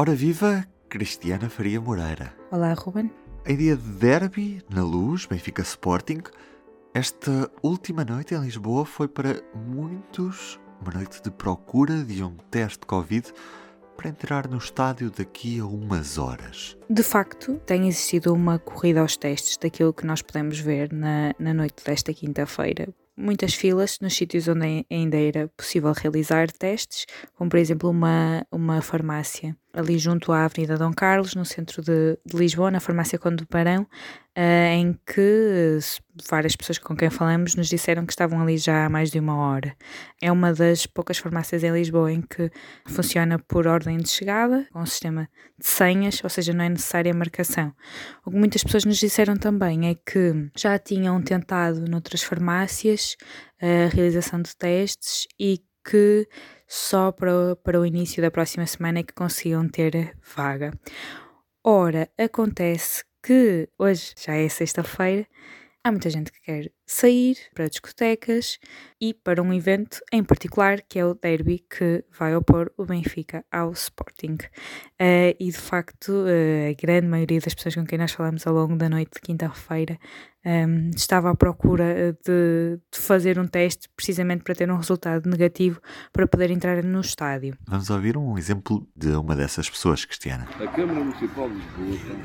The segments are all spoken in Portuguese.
Ora viva, Cristiana Faria Moreira. Olá, Ruben. Em dia de derby, na luz, Benfica Sporting, esta última noite em Lisboa foi para muitos uma noite de procura de um teste de Covid para entrar no estádio daqui a umas horas. De facto, tem existido uma corrida aos testes daquilo que nós podemos ver na, na noite desta quinta-feira muitas filas nos sítios onde ainda era possível realizar testes, como por exemplo uma, uma farmácia ali junto à Avenida Dom Carlos, no centro de, de Lisboa, na farmácia Conde do uh, em que várias pessoas com quem falamos nos disseram que estavam ali já há mais de uma hora. É uma das poucas farmácias em Lisboa em que funciona por ordem de chegada, com um sistema de senhas, ou seja, não é necessária marcação. O que muitas pessoas nos disseram também é que já tinham tentado noutras farmácias a realização de testes e que só para, para o início da próxima semana é que conseguiam ter vaga. Ora, acontece que hoje já é sexta-feira, há muita gente que quer sair para discotecas e para um evento em particular que é o derby que vai opor o Benfica ao Sporting. Uh, e de facto, uh, a grande maioria das pessoas com quem nós falamos ao longo da noite de quinta-feira um, ehm, estava à procura de, de, fazer um teste precisamente para ter um resultado negativo para poder entrar no estádio. Vamos ouvir um exemplo de uma dessas pessoas, Cristiana. A Câmara Municipal de Lisboa,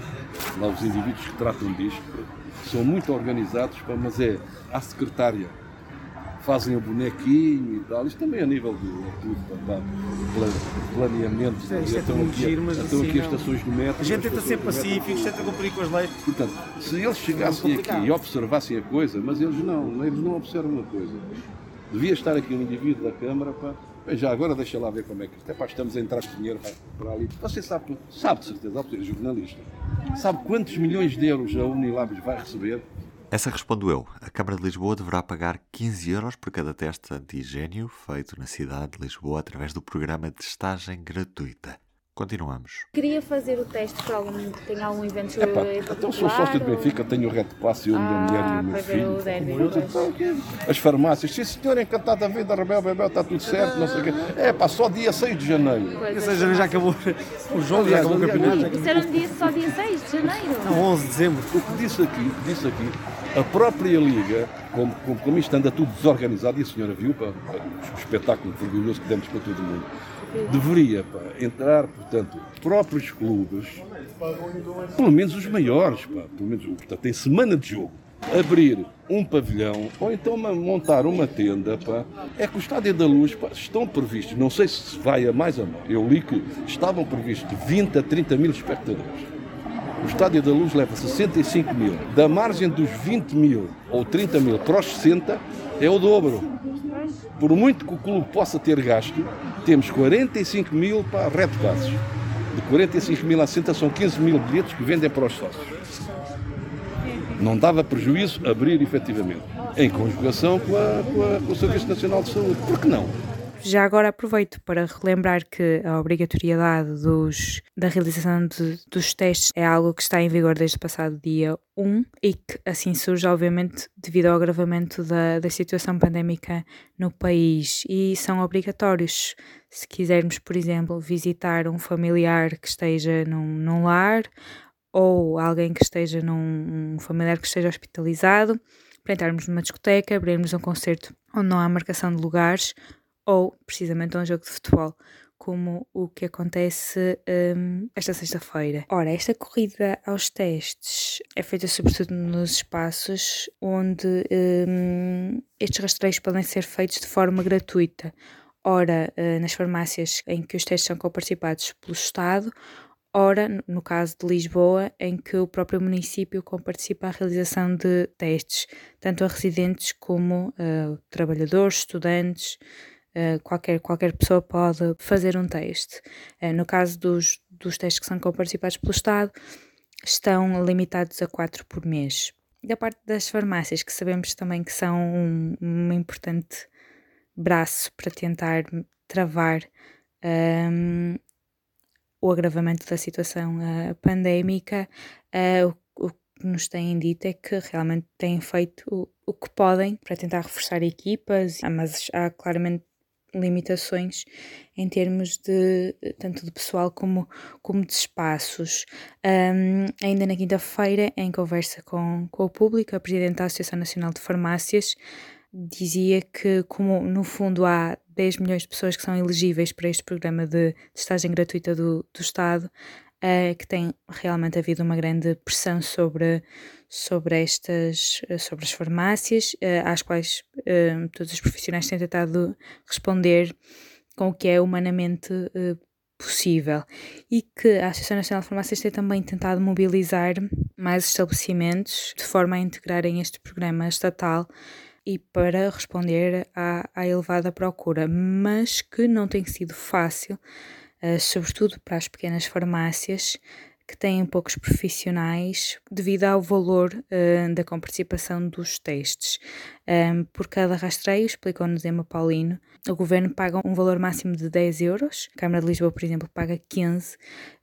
lá os indivíduos que tratam disto, são muito organizados, mas é à secretária. Fazem o bonequinho e tal. Isto também a nível pá, planeamento. Sim, isto é estão aqui, giro, estão assim aqui as estações do metro. A gente tenta ser pacíficos, tenta cumprir com as leis. Portanto, se eles chegassem aqui e observassem a coisa, mas eles não, eles não observam a coisa. Devia estar aqui um indivíduo da Câmara, pá, Bem, já agora deixa lá ver como é que isto é. Pá, estamos a entrar com dinheiro para ali. Você sabe, sabe de certeza, ao ser jornalista, sabe quantos milhões de euros a Unilabs vai receber? Essa respondo eu. A Câmara de Lisboa deverá pagar 15 euros por cada teste antigênio feito na cidade de Lisboa através do programa de testagem gratuita. Continuamos. Queria fazer o teste para algum, tem algum evento Epá, Então sou sócio de Benfica, tenho o Reto Passe, eu, ah, minha mulher e o meu filho. O derby, As farmácias, sim senhor, encantado a ver da Rebel Bebel, está tudo certo, não sei o quê. É pá, só dia 6 de janeiro. Ou seja, já acabou o jogo, já acabou o campeonato. Isso era dia, só dia 6 de janeiro? Não, 11 de dezembro. O que disse aqui, o que disse aqui, a própria Liga, como, como, como isto anda tudo desorganizado, e a senhora viu pá, o espetáculo vergonhoso que demos para todo mundo, deveria pá, entrar, portanto, próprios clubes, pelo menos os maiores, pá, pelo menos, portanto, em semana de jogo, abrir um pavilhão ou então montar uma tenda, pá, é que o Estádio da Luz pá, estão previstos, não sei se vai a mais ou não, eu li que estavam previstos 20 a 30 mil espectadores. O Estádio da Luz leva 65 mil. Da margem dos 20 mil ou 30 mil para os 60 é o dobro. Por muito que o clube possa ter gasto, temos 45 mil para retocados. De 45 mil a 60 são 15 mil bilhetes que vendem para os sócios. Não dava prejuízo abrir efetivamente, em conjugação com, a, com, a, com o Serviço Nacional de Saúde. Por que não? Já agora aproveito para relembrar que a obrigatoriedade dos, da realização de, dos testes é algo que está em vigor desde o passado dia 1 e que assim surge, obviamente, devido ao agravamento da, da situação pandémica no país e são obrigatórios. Se quisermos, por exemplo, visitar um familiar que esteja num, num lar ou alguém que esteja num um familiar que esteja hospitalizado, para entrarmos numa discoteca, abrirmos um concerto onde não há marcação de lugares ou precisamente a um jogo de futebol, como o que acontece um, esta sexta-feira. Ora, esta corrida aos testes é feita sobretudo nos espaços onde um, estes rastreios podem ser feitos de forma gratuita. Ora, uh, nas farmácias em que os testes são comparticipados pelo Estado, ora, no caso de Lisboa, em que o próprio município comparticipa a realização de testes, tanto a residentes como a uh, trabalhadores, estudantes, Uh, qualquer, qualquer pessoa pode fazer um teste. Uh, no caso dos, dos testes que são comparticipados pelo Estado, estão limitados a 4 por mês. Da parte das farmácias, que sabemos também que são um, um importante braço para tentar travar um, o agravamento da situação uh, pandémica, o, o, que nos têm dito é que realmente têm feito o, o que podem para tentar reforçar equipas, mas há claramente limitações em termos de tanto de pessoal como, como de espaços. Um, ainda na quinta-feira, em conversa com, com o público, a Presidente da Associação Nacional de Farmácias dizia que, como no fundo há 10 milhões de pessoas que são elegíveis para este programa de testagem gratuita do, do Estado, uh, que tem realmente havido uma grande pressão sobre, sobre estas sobre as farmácias, uh, às quais uh, todos os profissionais têm tentado responder com o que é humanamente possível. E que a Associação Nacional de Farmácias tem também tentado mobilizar mais estabelecimentos de forma a integrarem este programa estatal e para responder à, à elevada procura, mas que não tem sido fácil, uh, sobretudo para as pequenas farmácias que têm poucos profissionais devido ao valor uh, da comparticipação dos testes. Um, por cada rastreio, explicou-nos Emma Paulino, o governo paga um valor máximo de 10 euros, a Câmara de Lisboa, por exemplo, paga 15. Uh,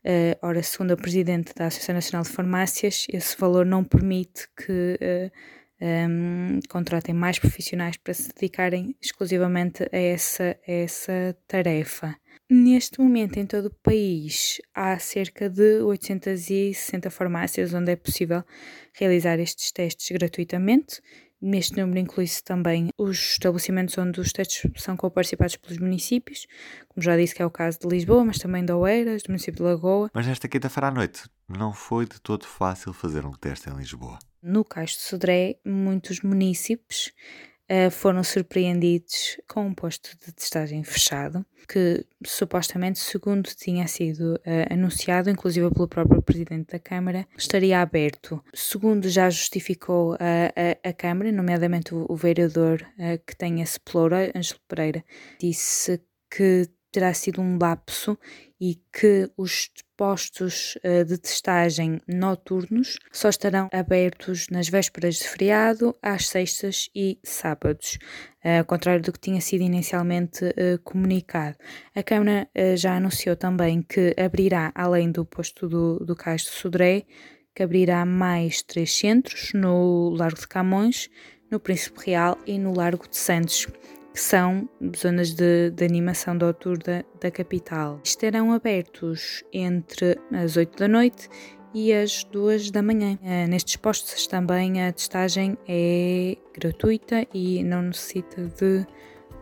eh, ora, segundo a Presidente da Associação Nacional de Farmácias, esse valor não permite que uh, um, contratem mais profissionais para se dedicarem exclusivamente a essa, a essa tarefa. Neste momento, em todo o país, há cerca de 860 farmácias onde é possível realizar estes testes gratuitamente. Neste número inclui-se também os estabelecimentos onde os testes são co-participados pelos municípios, como já disse que é o caso de Lisboa, mas também de Oeiras, do município de Lagoa. Mas nesta quinta-feira à noite não foi de todo fácil fazer um teste em Lisboa. No Caixo de Sodré, muitos municípios uh, foram surpreendidos com um posto de testagem fechado, que supostamente, segundo tinha sido uh, anunciado, inclusive pelo próprio Presidente da Câmara, estaria aberto. Segundo já justificou a, a, a Câmara, nomeadamente o, o vereador uh, que tem esse pelouro, Ângelo Pereira, disse que terá sido um lapso e que os postos uh, de testagem noturnos só estarão abertos nas vésperas de feriado, às sextas e sábados, uh, ao contrário do que tinha sido inicialmente uh, comunicado. A Câmara já anunciou também que abrirá, além do posto do, do Cais de Sodré, que abrirá mais três centros no Largo de Camões, no Príncipe Real e no Largo de Santos que são zonas de, de animação de outubro da, da capital. Estarão abertos entre as 8 da noite e as 2 da manhã. Uh, nestes postos também a testagem é gratuita e não necessita de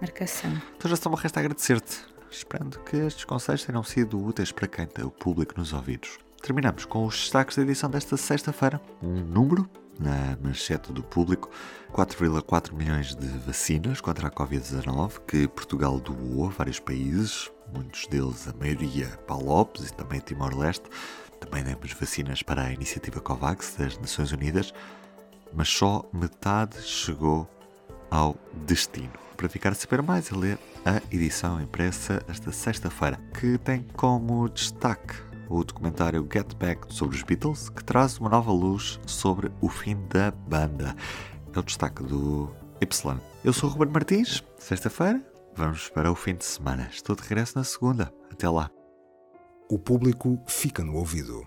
marcação. Então já só me resta agradecer-te, esperando que estes conselhos tenham sido úteis para quem tem o público nos ouvidos. Terminamos com os destaques da edição desta sexta-feira. Um número na manchete do público 4,4 milhões de vacinas contra a Covid-19 que Portugal doou a vários países, muitos deles, a maioria, para Lopes e também Timor-Leste. Também demos vacinas para a iniciativa COVAX das Nações Unidas, mas só metade chegou ao destino. Para ficar a saber mais, é ler a edição impressa esta sexta-feira, que tem como destaque o documentário Get Back sobre os Beatles, que traz uma nova luz sobre o fim da banda. É o destaque do Y. Eu sou o Ruben Martins, sexta-feira, vamos para o fim de semana. Estou de regresso na segunda. Até lá. O público fica no ouvido.